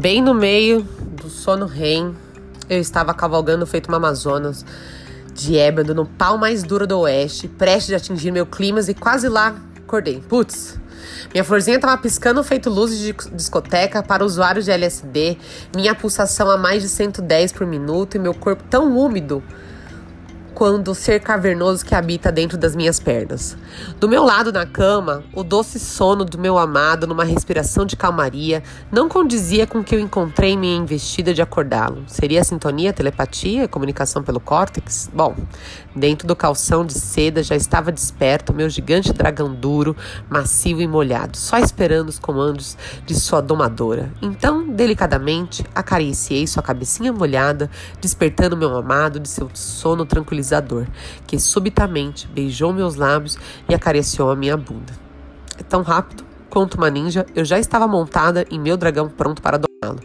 Bem no meio do sono REM, eu estava cavalgando feito uma Amazonas de ébano no pau mais duro do oeste, prestes a atingir meu clímax e quase lá acordei. Putz, minha florzinha estava piscando feito luzes de discoteca para usuários de LSD, minha pulsação a mais de 110 por minuto e meu corpo tão úmido quando o ser cavernoso que habita dentro das minhas pernas. Do meu lado na cama, o doce sono do meu amado, numa respiração de calmaria, não condizia com o que eu encontrei em minha investida de acordá-lo. Seria sintonia, telepatia, comunicação pelo córtex? Bom, dentro do calção de seda já estava desperto meu gigante dragão duro, macio e molhado, só esperando os comandos de sua domadora. Então, delicadamente, acariciei sua cabecinha molhada, despertando meu amado de seu sono tranquilizado que subitamente beijou meus lábios e acariciou a minha bunda. É tão rápido quanto uma ninja, eu já estava montada em meu dragão pronto para dominá-lo.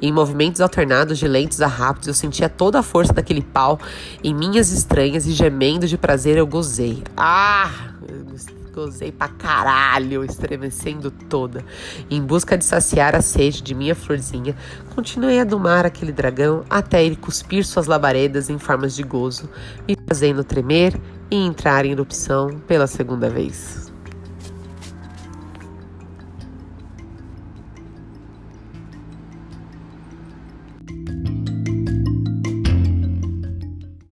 Em movimentos alternados de lentos a rápidos, eu sentia toda a força daquele pau em minhas estranhas e gemendo de prazer eu gozei. Ah! Gozei pra caralho, estremecendo toda. Em busca de saciar a sede de minha florzinha, continuei a domar aquele dragão até ele cuspir suas labaredas em formas de gozo, me fazendo tremer e entrar em erupção pela segunda vez.